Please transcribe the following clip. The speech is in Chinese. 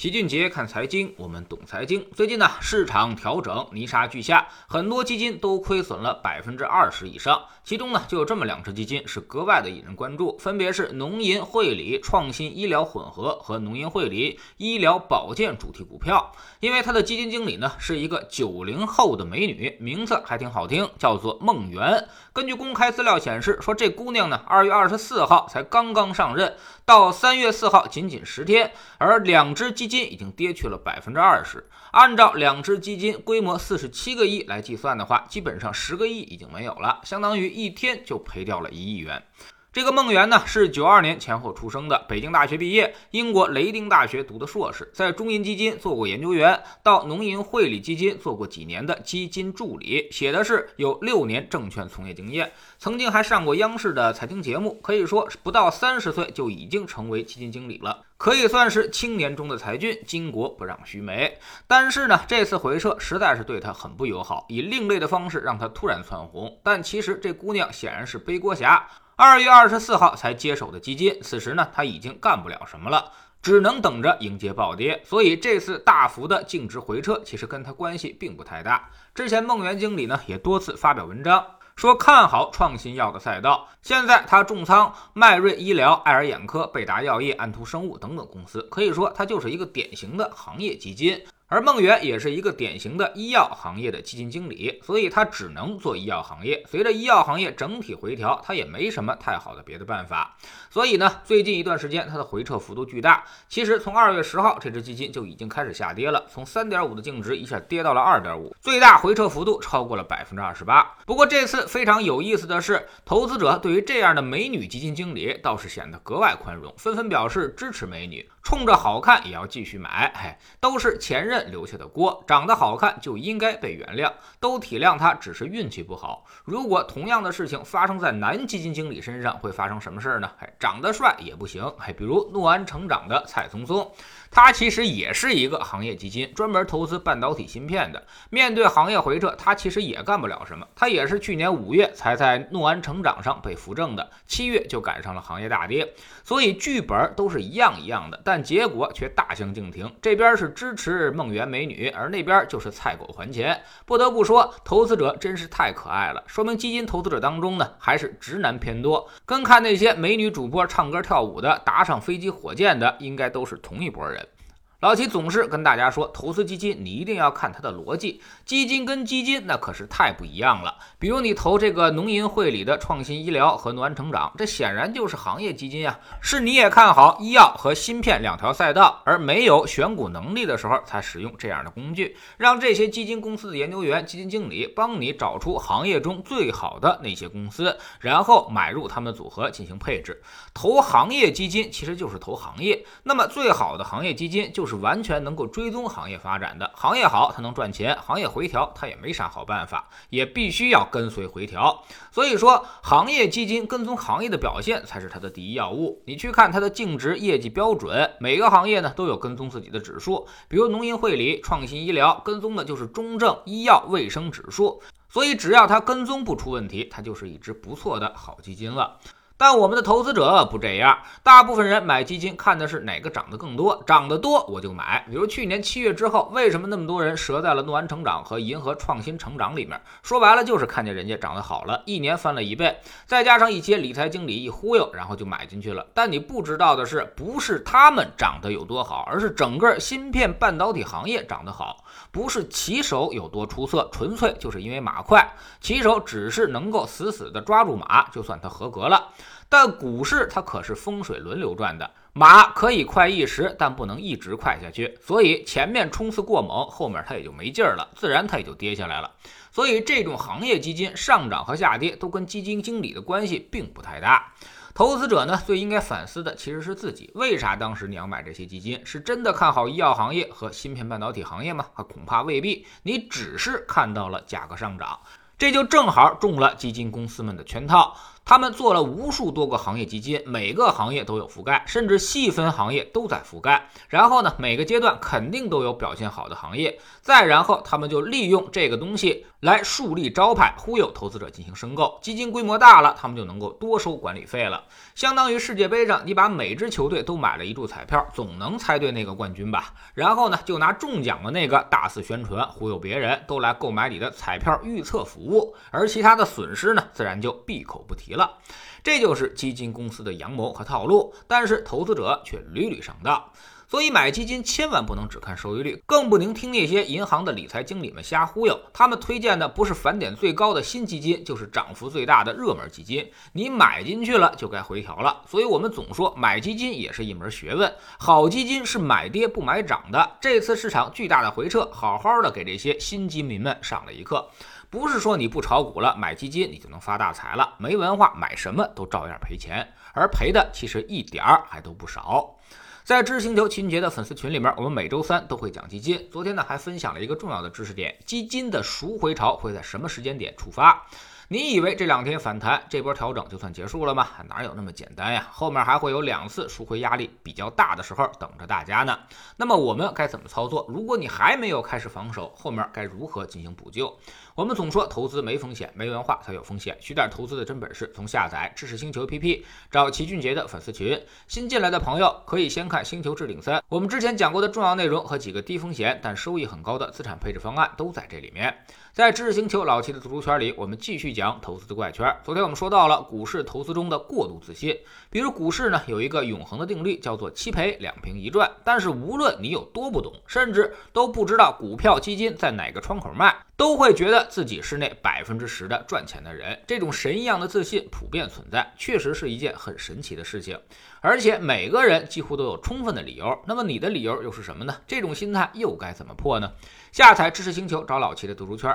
齐俊杰看财经，我们懂财经。最近呢，市场调整，泥沙俱下，很多基金都亏损了百分之二十以上。其中呢，就有这么两只基金是格外的引人关注，分别是农银汇理创新医疗混合和农银汇理医疗保健主题股票。因为它的基金经理呢是一个九零后的美女，名字还挺好听，叫做梦媛。根据公开资料显示，说这姑娘呢，二月二十四号才刚刚上任，到三月四号仅仅十天，而两只基金已经跌去了百分之二十。按照两只基金规模四十七个亿来计算的话，基本上十个亿已经没有了，相当于一天就赔掉了一亿元。这个孟媛呢，是九二年前后出生的，北京大学毕业，英国雷丁大学读的硕士，在中银基金做过研究员，到农银汇理基金做过几年的基金助理，写的是有六年证券从业经验，曾经还上过央视的财经节目，可以说是不到三十岁就已经成为基金经理了，可以算是青年中的才俊，巾帼不让须眉。但是呢，这次回撤实在是对他很不友好，以另类的方式让他突然窜红。但其实这姑娘显然是背锅侠。二月二十四号才接手的基金，此时呢，他已经干不了什么了，只能等着迎接暴跌。所以这次大幅的净值回撤，其实跟他关系并不太大。之前孟源经理呢，也多次发表文章说看好创新药的赛道。现在他重仓迈瑞医疗、爱尔眼科、贝达药业、安图生物等等公司，可以说他就是一个典型的行业基金。而孟源也是一个典型的医药行业的基金经理，所以他只能做医药行业。随着医药行业整体回调，他也没什么太好的别的办法。所以呢，最近一段时间它的回撤幅度巨大。其实从二月十号，这只基金就已经开始下跌了，从三点五的净值一下跌到了二点五，最大回撤幅度超过了百分之二十八。不过这次非常有意思的是，投资者对于这样的美女基金经理倒是显得格外宽容，纷纷表示支持美女，冲着好看也要继续买。哎，都是前任。留下的锅，长得好看就应该被原谅，都体谅他只是运气不好。如果同样的事情发生在男基金经理身上，会发生什么事儿呢？哎，长得帅也不行。哎，比如诺安成长的蔡松松，他其实也是一个行业基金，专门投资半导体芯片的。面对行业回撤，他其实也干不了什么。他也是去年五月才在诺安成长上被扶正的，七月就赶上了行业大跌。所以剧本都是一样一样的，但结果却大相径庭。这边是支持梦圆美女，而那边就是菜狗还钱。不得不说，投资者真是太可爱了，说明基金投资者当中呢，还是直男偏多，跟看那些美女主播唱歌跳舞的、打上飞机火箭的，应该都是同一拨人。rep. 老齐总是跟大家说，投资基金你一定要看它的逻辑，基金跟基金那可是太不一样了。比如你投这个农银汇理的创新医疗和农安成长，这显然就是行业基金呀，是你也看好医药和芯片两条赛道，而没有选股能力的时候才使用这样的工具，让这些基金公司的研究员、基金经理帮你找出行业中最好的那些公司，然后买入他们的组合进行配置。投行业基金其实就是投行业，那么最好的行业基金就是。是完全能够追踪行业发展的，行业好它能赚钱，行业回调它也没啥好办法，也必须要跟随回调。所以说，行业基金跟踪行业的表现才是它的第一要务。你去看它的净值业绩标准，每个行业呢都有跟踪自己的指数，比如农银汇理、创新医疗跟踪的就是中证医药卫生指数，所以只要它跟踪不出问题，它就是一只不错的好基金了。但我们的投资者不这样，大部分人买基金看的是哪个涨得更多，涨得多我就买。比如去年七月之后，为什么那么多人折在了诺安成长和银河创新成长里面？说白了就是看见人家涨得好了，一年翻了一倍，再加上一些理财经理一忽悠，然后就买进去了。但你不知道的是，不是他们涨得有多好，而是整个芯片半导体行业涨得好，不是骑手有多出色，纯粹就是因为马快。骑手只是能够死死地抓住马，就算他合格了。但股市它可是风水轮流转的，马可以快一时，但不能一直快下去。所以前面冲刺过猛，后面它也就没劲儿了，自然它也就跌下来了。所以这种行业基金上涨和下跌都跟基金经理的关系并不太大。投资者呢，最应该反思的其实是自己，为啥当时你要买这些基金？是真的看好医药行业和芯片半导体行业吗？啊，恐怕未必。你只是看到了价格上涨。这就正好中了基金公司们的圈套。他们做了无数多个行业基金，每个行业都有覆盖，甚至细分行业都在覆盖。然后呢，每个阶段肯定都有表现好的行业。再然后，他们就利用这个东西来树立招牌，忽悠投资者进行申购。基金规模大了，他们就能够多收管理费了。相当于世界杯上，你把每支球队都买了一注彩票，总能猜对那个冠军吧？然后呢，就拿中奖的那个大肆宣传，忽悠别人都来购买你的彩票预测服务，而其他的损失呢，自然就闭口不提了。这就是基金公司的阳谋和套路，但是投资者却屡屡上当。所以买基金千万不能只看收益率，更不能听那些银行的理财经理们瞎忽悠。他们推荐的不是返点最高的新基金，就是涨幅最大的热门基金。你买进去了就该回调了。所以我们总说买基金也是一门学问，好基金是买跌不买涨的。这次市场巨大的回撤，好好的给这些新基民们上了一课。不是说你不炒股了，买基金你就能发大财了。没文化，买什么都照样赔钱，而赔的其实一点儿还都不少。在知识星球秦杰的粉丝群里面，我们每周三都会讲基金。昨天呢，还分享了一个重要的知识点：基金的赎回潮会在什么时间点触发？你以为这两天反弹，这波调整就算结束了吗？哪有那么简单呀？后面还会有两次赎回压力比较大的时候等着大家呢。那么我们该怎么操作？如果你还没有开始防守，后面该如何进行补救？我们总说投资没风险，没文化才有风险。学点投资的真本事，从下载知识星球 APP 找齐俊杰的粉丝群。新进来的朋友可以先看《星球置顶三》，我们之前讲过的重要内容和几个低风险但收益很高的资产配置方案都在这里面。在知识星球老齐的读书圈里，我们继续讲投资的怪圈。昨天我们说到了股市投资中的过度自信，比如股市呢有一个永恒的定律，叫做七赔两平一赚。但是无论你有多不懂，甚至都不知道股票基金在哪个窗口卖。都会觉得自己是那百分之十的赚钱的人，这种神一样的自信普遍存在，确实是一件很神奇的事情。而且每个人几乎都有充分的理由。那么你的理由又是什么呢？这种心态又该怎么破呢？下载知识星球，找老齐的读书圈，